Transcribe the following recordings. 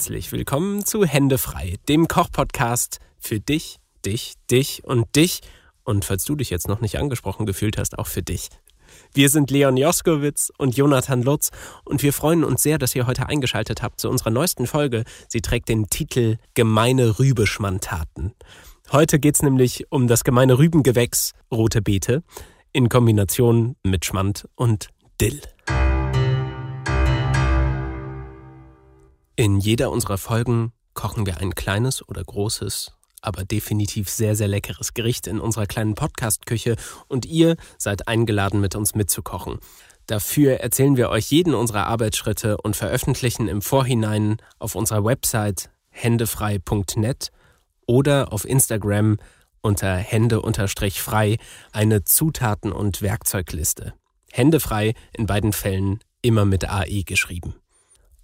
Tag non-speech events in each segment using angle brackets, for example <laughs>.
Herzlich willkommen zu Hände frei, dem Kochpodcast für dich, dich, dich und dich. Und falls du dich jetzt noch nicht angesprochen gefühlt hast, auch für dich. Wir sind Leon Joskowitz und Jonathan Lutz und wir freuen uns sehr, dass ihr heute eingeschaltet habt zu unserer neuesten Folge. Sie trägt den Titel Gemeine Rübeschmantaten. Heute geht es nämlich um das gemeine Rübengewächs rote Beete in Kombination mit Schmand und Dill. In jeder unserer Folgen kochen wir ein kleines oder großes aber definitiv sehr, sehr leckeres Gericht in unserer kleinen Podcast-Küche und ihr seid eingeladen, mit uns mitzukochen. Dafür erzählen wir euch jeden unserer Arbeitsschritte und veröffentlichen im Vorhinein auf unserer Website händefrei.net oder auf Instagram unter hände-frei eine Zutaten- und Werkzeugliste. Händefrei in beiden Fällen immer mit AE geschrieben.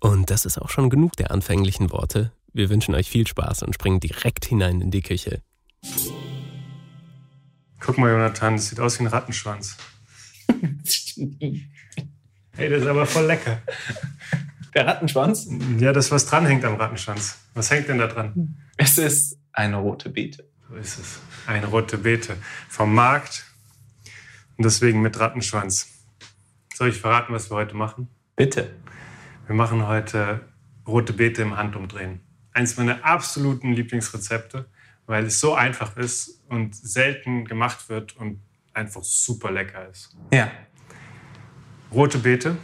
Und das ist auch schon genug der anfänglichen Worte. Wir wünschen euch viel Spaß und springen direkt hinein in die Küche. Guck mal, Jonathan, das sieht aus wie ein Rattenschwanz. hey, das ist aber voll lecker. Der Rattenschwanz? Ja, das, was dranhängt am Rattenschwanz. Was hängt denn da dran? Es ist eine rote Beete. So ist es. Eine rote Beete. Vom Markt. Und deswegen mit Rattenschwanz. Soll ich verraten, was wir heute machen? Bitte. Wir machen heute rote Beete im Handumdrehen eines meiner absoluten Lieblingsrezepte, weil es so einfach ist und selten gemacht wird und einfach super lecker ist. Ja. Rote Beete.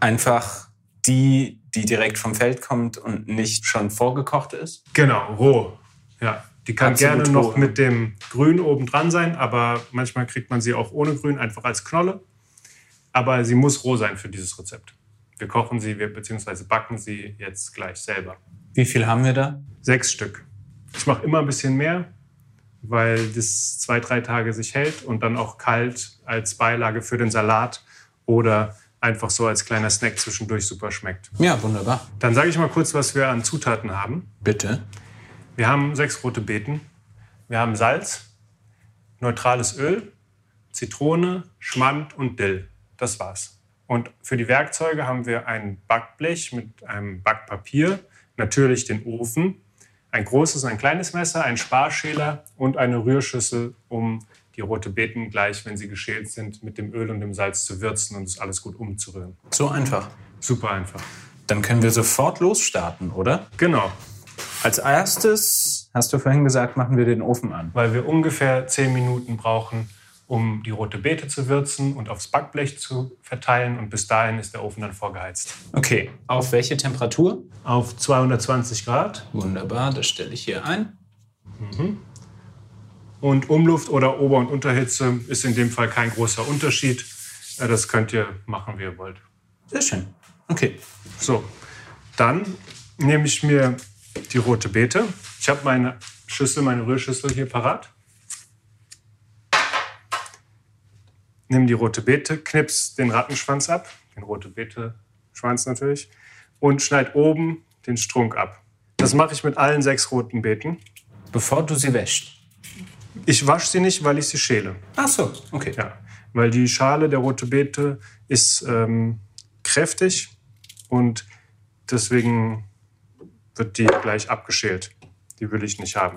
Einfach die, die direkt vom Feld kommt und nicht schon vorgekocht ist? Genau, roh. Ja, die kann Absolut gerne noch roh. mit dem Grün oben dran sein, aber manchmal kriegt man sie auch ohne Grün, einfach als Knolle. Aber sie muss roh sein für dieses Rezept. Wir kochen sie, wir, beziehungsweise backen sie jetzt gleich selber. Wie viel haben wir da? Sechs Stück. Ich mache immer ein bisschen mehr, weil das zwei, drei Tage sich hält und dann auch kalt als Beilage für den Salat oder einfach so als kleiner Snack zwischendurch super schmeckt. Ja, wunderbar. Dann sage ich mal kurz, was wir an Zutaten haben. Bitte. Wir haben sechs rote Beeten. Wir haben Salz, neutrales Öl, Zitrone, Schmand und Dill. Das war's. Und für die Werkzeuge haben wir ein Backblech mit einem Backpapier, natürlich den Ofen, ein großes und ein kleines Messer, ein Sparschäler und eine Rührschüssel, um die rote Beeten gleich, wenn sie geschält sind, mit dem Öl und dem Salz zu würzen und es alles gut umzurühren. So einfach. Super einfach. Dann können wir sofort losstarten, oder? Genau. Als erstes, hast du vorhin gesagt, machen wir den Ofen an. Weil wir ungefähr zehn Minuten brauchen, um die rote Beete zu würzen und aufs Backblech zu verteilen. Und bis dahin ist der Ofen dann vorgeheizt. Okay, auf welche Temperatur? Auf 220 Grad. Wunderbar, das stelle ich hier ein. Mhm. Und Umluft oder Ober- und Unterhitze ist in dem Fall kein großer Unterschied. Das könnt ihr machen, wie ihr wollt. Sehr schön. Okay. So, dann nehme ich mir die rote Beete. Ich habe meine Schüssel, meine Rührschüssel hier parat. Nimm die rote Beete, knips den Rattenschwanz ab, den rote Beete-Schwanz natürlich, und schneid oben den Strunk ab. Das mache ich mit allen sechs roten Beeten. Bevor du sie wäschst? Ich wasche sie nicht, weil ich sie schäle. Ach so, okay. Ja, weil die Schale der rote Beete ist ähm, kräftig und deswegen wird die gleich abgeschält. Die will ich nicht haben.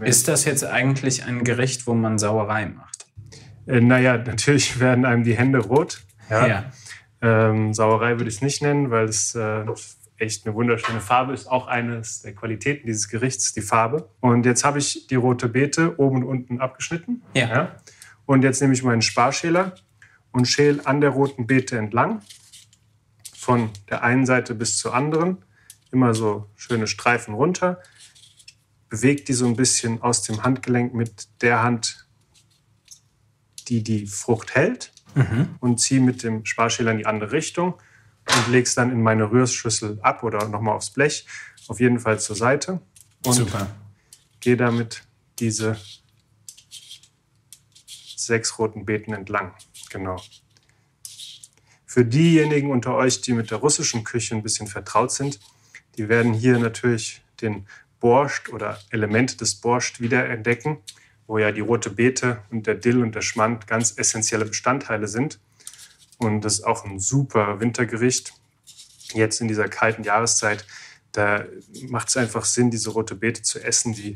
Ist das jetzt eigentlich ein Gericht, wo man Sauerei macht? Äh, naja, <laughs> natürlich werden einem die Hände rot. Ja. ja. Ähm, Sauerei würde ich es nicht nennen, weil es äh, echt eine wunderschöne Farbe ist. Auch eines der Qualitäten dieses Gerichts, die Farbe. Und jetzt habe ich die rote Beete oben und unten abgeschnitten. Ja. ja. Und jetzt nehme ich meinen Sparschäler und schäle an der roten Beete entlang. Von der einen Seite bis zur anderen. Immer so schöne Streifen runter. Bewegt die so ein bisschen aus dem Handgelenk mit der Hand, die die Frucht hält mhm. und ziehe mit dem Sparschäler in die andere Richtung und lege es dann in meine Rührschüssel ab oder nochmal aufs Blech, auf jeden Fall zur Seite. Und Super. gehe damit diese sechs roten Beeten entlang. Genau. Für diejenigen unter euch, die mit der russischen Küche ein bisschen vertraut sind, die werden hier natürlich den Borscht oder Elemente des Borscht wiederentdecken wo ja die rote Beete und der Dill und der Schmand ganz essentielle Bestandteile sind. Und das ist auch ein super Wintergericht. jetzt in dieser kalten Jahreszeit, da macht es einfach Sinn, diese rote Beete zu essen. Die,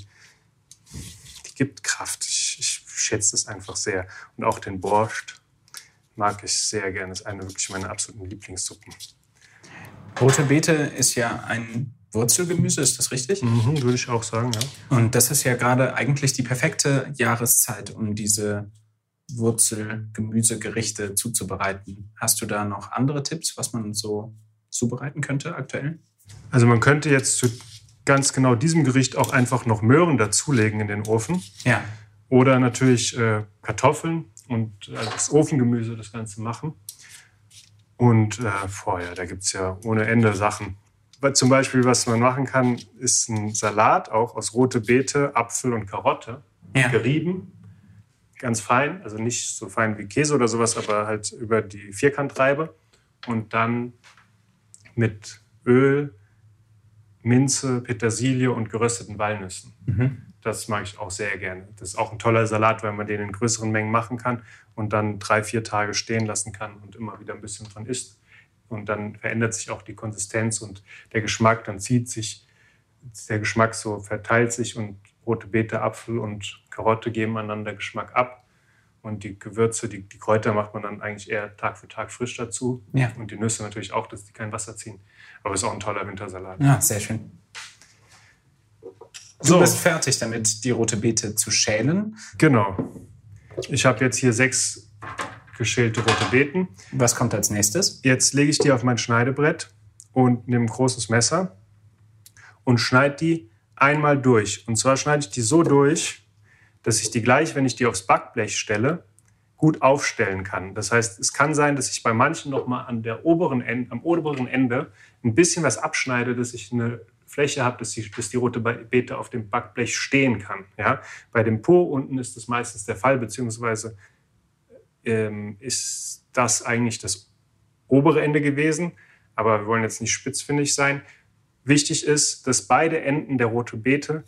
die gibt Kraft. Ich, ich schätze das einfach sehr. Und auch den Borscht mag ich sehr gerne. Das ist eine wirklich meiner absoluten Lieblingssuppen. Rote Beete ist ja ein Wurzelgemüse, ist das richtig? Mhm, würde ich auch sagen, ja. Und das ist ja gerade eigentlich die perfekte Jahreszeit, um diese Wurzelgemüsegerichte zuzubereiten. Hast du da noch andere Tipps, was man so zubereiten könnte aktuell? Also man könnte jetzt zu ganz genau diesem Gericht auch einfach noch Möhren dazulegen in den Ofen. Ja. Oder natürlich äh, Kartoffeln und äh, das Ofengemüse das Ganze machen. Und äh, vorher, da gibt es ja ohne Ende Sachen. Zum Beispiel, was man machen kann, ist ein Salat, auch aus rote Beete, Apfel und Karotte, Ja. gerieben, ganz fein, also nicht so fein wie Käse oder sowas, aber halt über die Vierkantreibe. Und dann mit Öl, Minze, Petersilie und gerösteten Walnüssen. Das mag ich auch sehr gerne. Das ist auch ein toller Salat, weil man den in größeren Mengen machen kann und dann drei, vier Tage stehen lassen kann und immer wieder ein bisschen dran isst. Und dann verändert sich auch die Konsistenz und der Geschmack, dann zieht sich, der Geschmack so verteilt sich und rote Beete, Apfel und Karotte geben einander Geschmack ab. Und die Gewürze, die, die Kräuter macht man dann eigentlich eher Tag für Tag frisch dazu. Ja. Und die Nüsse natürlich auch, dass die kein Wasser ziehen. Aber ist auch ein toller Wintersalat. Ja, sehr schön. Du So. bist fertig damit, die rote Beete zu schälen. Genau. Ich habe jetzt hier sechs geschälte rote Beeten. Was kommt als nächstes? Jetzt lege ich die auf mein Schneidebrett und nehme ein großes Messer und schneide die einmal durch. Und zwar schneide ich die so durch, dass ich die gleich, wenn ich die aufs Backblech stelle, gut aufstellen kann. Das heißt, es kann sein, dass ich bei manchen noch mal an der oberen Ende, am oberen Ende ein bisschen was abschneide, dass ich eine Fläche habe, dass die, dass die rote Beete auf dem Backblech stehen kann. Ja? Bei dem Po unten ist das meistens der Fall, beziehungsweise ähm, ist das eigentlich das obere Ende gewesen. Aber wir wollen jetzt nicht spitzfindig sein. Wichtig ist, dass beide Enden der rote Beete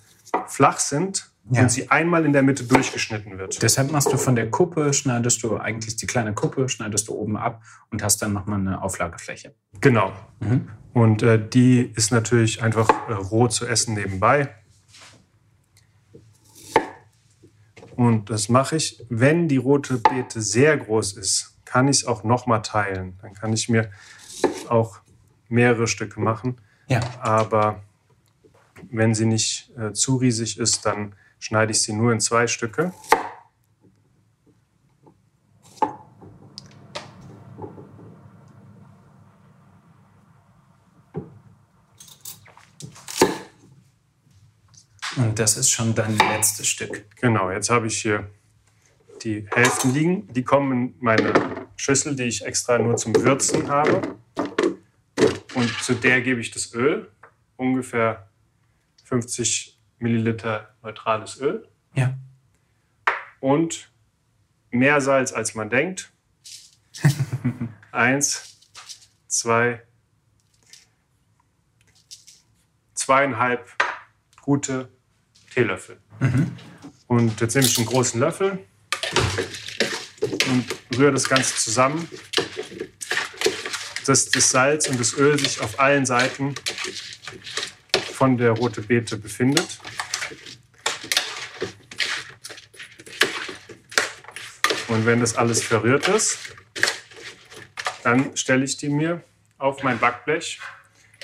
flach sind Ja. und sie einmal in der Mitte durchgeschnitten wird. Deshalb machst du von der Kuppe, schneidest du eigentlich die kleine Kuppe, schneidest du oben ab und hast dann nochmal eine Auflagefläche. Genau. Mhm. Und äh, die ist natürlich einfach äh, roh zu essen nebenbei. Und das mache ich, wenn die rote Beete sehr groß ist, kann ich es auch nochmal teilen. Dann kann ich mir auch mehrere Stücke machen. Ja. Aber wenn sie nicht äh, zu riesig ist, dann schneide ich sie nur in zwei Stücke. Und das ist schon dein letztes Stück. Genau, jetzt habe ich hier die Hälften liegen. Die kommen in meine Schüssel, die ich extra nur zum Würzen habe. Und zu der gebe ich das Öl, ungefähr 50 Milliliter neutrales Öl Ja. und mehr Salz, als man denkt. <laughs> Eins, zwei, zweieinhalb gute Teelöffel. Und jetzt nehme ich einen großen Löffel und rühre das Ganze zusammen, dass das Salz und das Öl sich auf allen Seiten von der rote Beete befindet. Und wenn das alles verrührt ist, dann stelle ich die mir auf mein Backblech.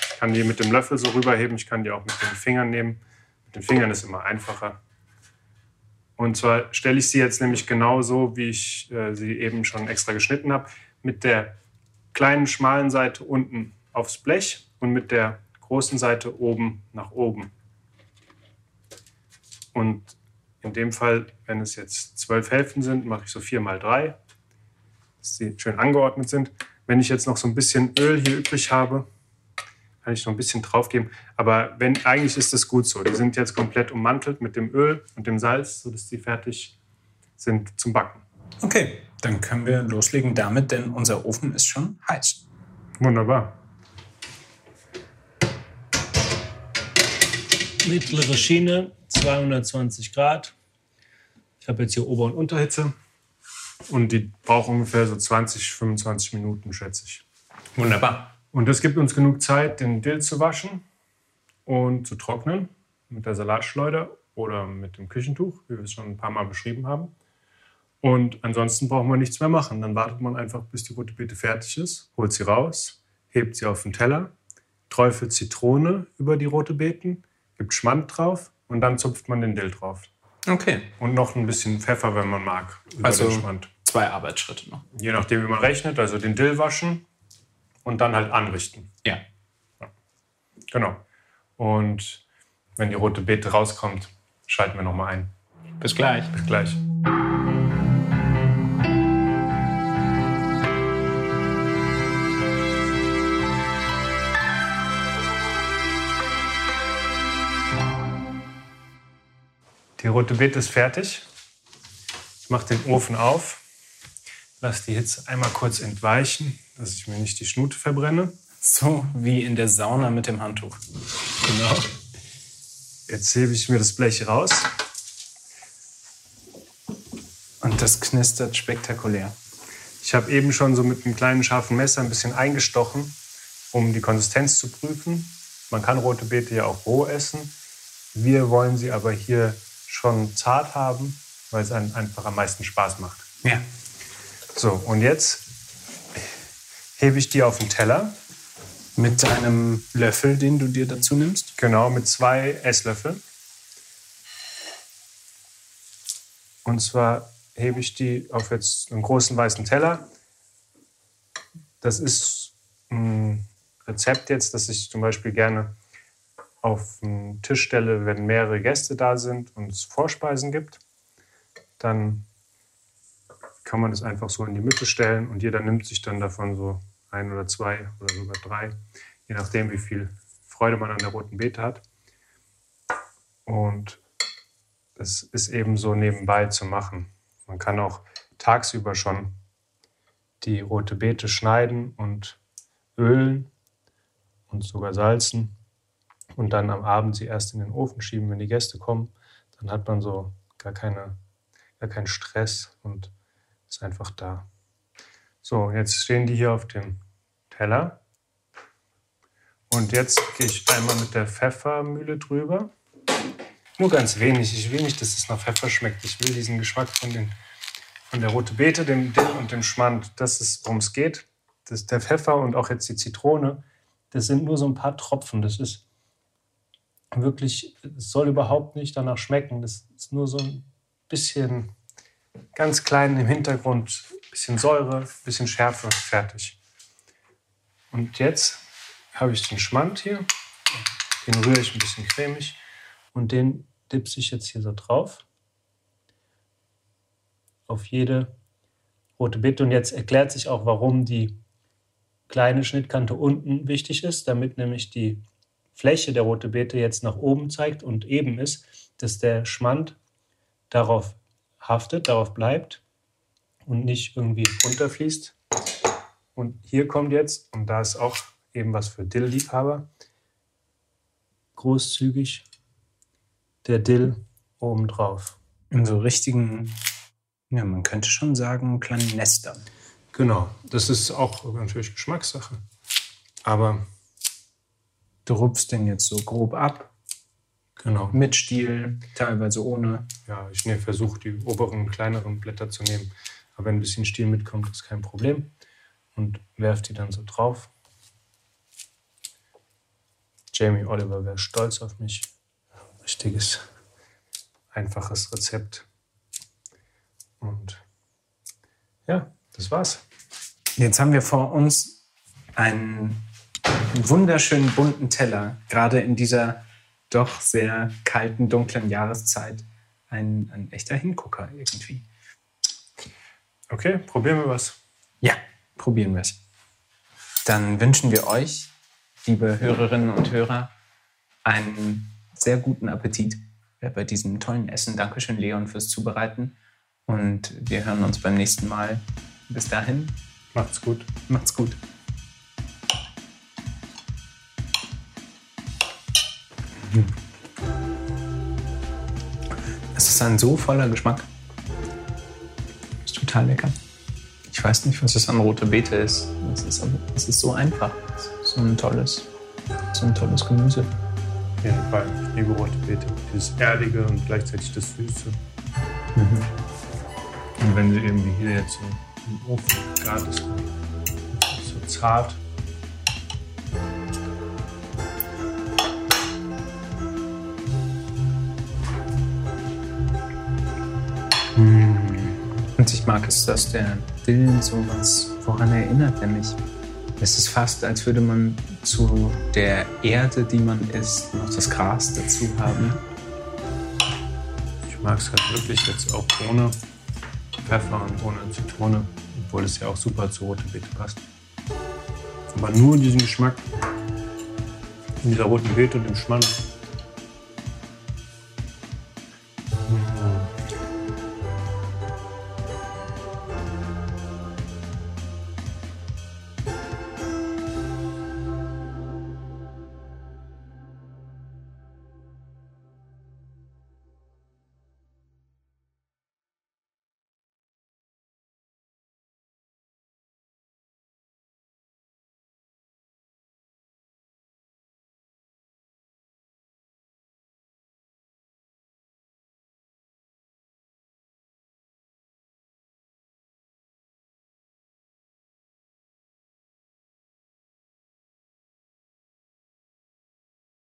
Ich kann die mit dem Löffel so rüberheben, ich kann die auch mit den Fingern nehmen. Mit den Fingern ist immer einfacher. Und zwar stelle ich sie jetzt nämlich genauso, wie ich äh, sie eben schon extra geschnitten habe, mit der kleinen schmalen Seite unten aufs Blech und mit der großen Seite oben nach oben. Und in dem Fall, wenn es jetzt zwölf Hälften sind, mache ich so vier mal drei, dass sie schön angeordnet sind. Wenn ich jetzt noch so ein bisschen Öl hier übrig habe, kann ich noch ein bisschen draufgeben. Aber wenn, eigentlich ist das gut so. Die sind jetzt komplett ummantelt mit dem Öl und dem Salz, sodass die fertig sind zum Backen. Okay, dann können wir loslegen damit, denn unser Ofen ist schon heiß. Wunderbar. Mittlere Schiene, 220 Grad. Ich habe jetzt hier Ober- und Unterhitze. Und die braucht ungefähr so 20, 25 Minuten, schätze ich. Wunderbar. Und das gibt uns genug Zeit, den Dill zu waschen und zu trocknen mit der Salatschleuder oder mit dem Küchentuch, wie wir es schon ein paar Mal beschrieben haben. Und ansonsten braucht man nichts mehr machen. Dann wartet man einfach, bis die rote Beete fertig ist, holt sie raus, hebt sie auf den Teller, träufelt Zitrone über die rote Beeten, gibt Schmand drauf und dann zupft man den Dill drauf. Okay. Und noch ein bisschen Pfeffer, wenn man mag, Also zwei Arbeitsschritte noch. Je nachdem, wie man rechnet, also den Dill waschen und dann halt anrichten. Ja. Genau. Und wenn die rote Beete rauskommt, schalten wir nochmal ein. Bis gleich. Bis gleich. Die rote Beete ist fertig. Ich mache den Ofen auf, lasse die Hitze einmal kurz entweichen, dass ich mir nicht die Schnute verbrenne. So wie in der Sauna mit dem Handtuch. Genau. Jetzt hebe ich mir das Blech raus. Und das knistert spektakulär. Ich habe eben schon so mit einem kleinen scharfen Messer ein bisschen eingestochen, um die Konsistenz zu prüfen. Man kann rote Beete ja auch roh essen. Wir wollen sie aber hier schon zart haben, weil es einem einfach am meisten Spaß macht. Ja. So, und jetzt hebe ich die auf den Teller. Mit einem Löffel, den du dir dazu nimmst. Genau, mit zwei Esslöffeln. Und zwar hebe ich die auf jetzt einen großen weißen Teller. Das ist ein Rezept jetzt, das ich zum Beispiel gerne auf den Tisch stelle, wenn mehrere Gäste da sind und es Vorspeisen gibt. Dann kann man das einfach so in die Mitte stellen und jeder nimmt sich dann davon so ein oder zwei oder sogar drei, je nachdem, wie viel Freude man an der roten Beete hat. Und das ist eben so nebenbei zu machen. Man kann auch tagsüber schon die rote Beete schneiden und ölen und sogar salzen und dann am Abend sie erst in den Ofen schieben, wenn die Gäste kommen. Dann hat man so gar, keine, gar keinen Stress und ist einfach da. So, jetzt stehen die hier auf dem Teller. Und jetzt gehe ich einmal mit der Pfeffermühle drüber. Nur ganz wenig. Ich will nicht, dass es nach Pfeffer schmeckt. Ich will diesen Geschmack von, den, von der rote Beete, dem Dill und dem Schmand. Das ist, worum es geht. Das der Pfeffer und auch jetzt die Zitrone. Das sind nur so ein paar Tropfen. Das ist wirklich, es soll überhaupt nicht danach schmecken. Das ist nur so ein bisschen ganz klein im Hintergrund. Bisschen Säure, bisschen Schärfe, fertig. Und jetzt habe ich den Schmand hier. Den rühre ich ein bisschen cremig. Und den dipse ich jetzt hier so drauf. Auf jede rote Beete. Und jetzt erklärt sich auch, warum die kleine Schnittkante unten wichtig ist, damit nämlich die Fläche der rote Beete jetzt nach oben zeigt und eben ist, dass der Schmand darauf haftet, darauf bleibt und nicht irgendwie runterfließt. Und hier kommt jetzt, und da ist auch eben was für Dill-Liebhaber, großzügig der Dill obendrauf. In so richtigen, ja, man könnte schon sagen, kleinen Nestern. Genau, das ist auch natürlich Geschmackssache. Aber Du rupfst den jetzt so grob ab, genau, mit Stiel, teilweise ohne. ja, ich ne, versuche die oberen, kleineren Blätter zu nehmen. Aber wenn ein bisschen Stiel mitkommt, ist kein Problem. Und werf die dann so drauf. Jamie Oliver wäre stolz auf mich. Richtiges, einfaches Rezept. Und ja, das war's. Jetzt haben wir vor uns einen wunderschönen bunten Teller, gerade in dieser doch sehr kalten, dunklen Jahreszeit. Ein, ein echter Hingucker irgendwie. Okay, probieren wir was. Ja, probieren wir es. Dann wünschen wir euch, liebe Hörerinnen und Hörer, einen sehr guten Appetit bei diesem tollen Essen. Dankeschön, Leon, fürs Zubereiten. Und wir hören uns beim nächsten Mal. Bis dahin, Macht's gut. macht's gut. Es ist ein so voller Geschmack. Total lecker. Ich weiß nicht, was es an rote Beete ist. Es ist, es ist so einfach. Es ist so ein tolles, so ein tolles Gemüse. Auf jeden Fall. Ich liebe rote Beete. Dieses Erdige und gleichzeitig das Süße. Mhm. Und wenn sie irgendwie hier jetzt so im Ofen gart ist, so zart. Und ich mag es, dass der Dill sowas, woran erinnert er mich? Es ist fast, als würde man zu der Erde, die man isst, noch das Gras dazu haben. Ich mag es halt wirklich jetzt auch ohne Pfeffer und ohne Zitrone, obwohl es ja auch super zu rote Beete passt. Aber nur diesen Geschmack in dieser roten Beete und dem Schmand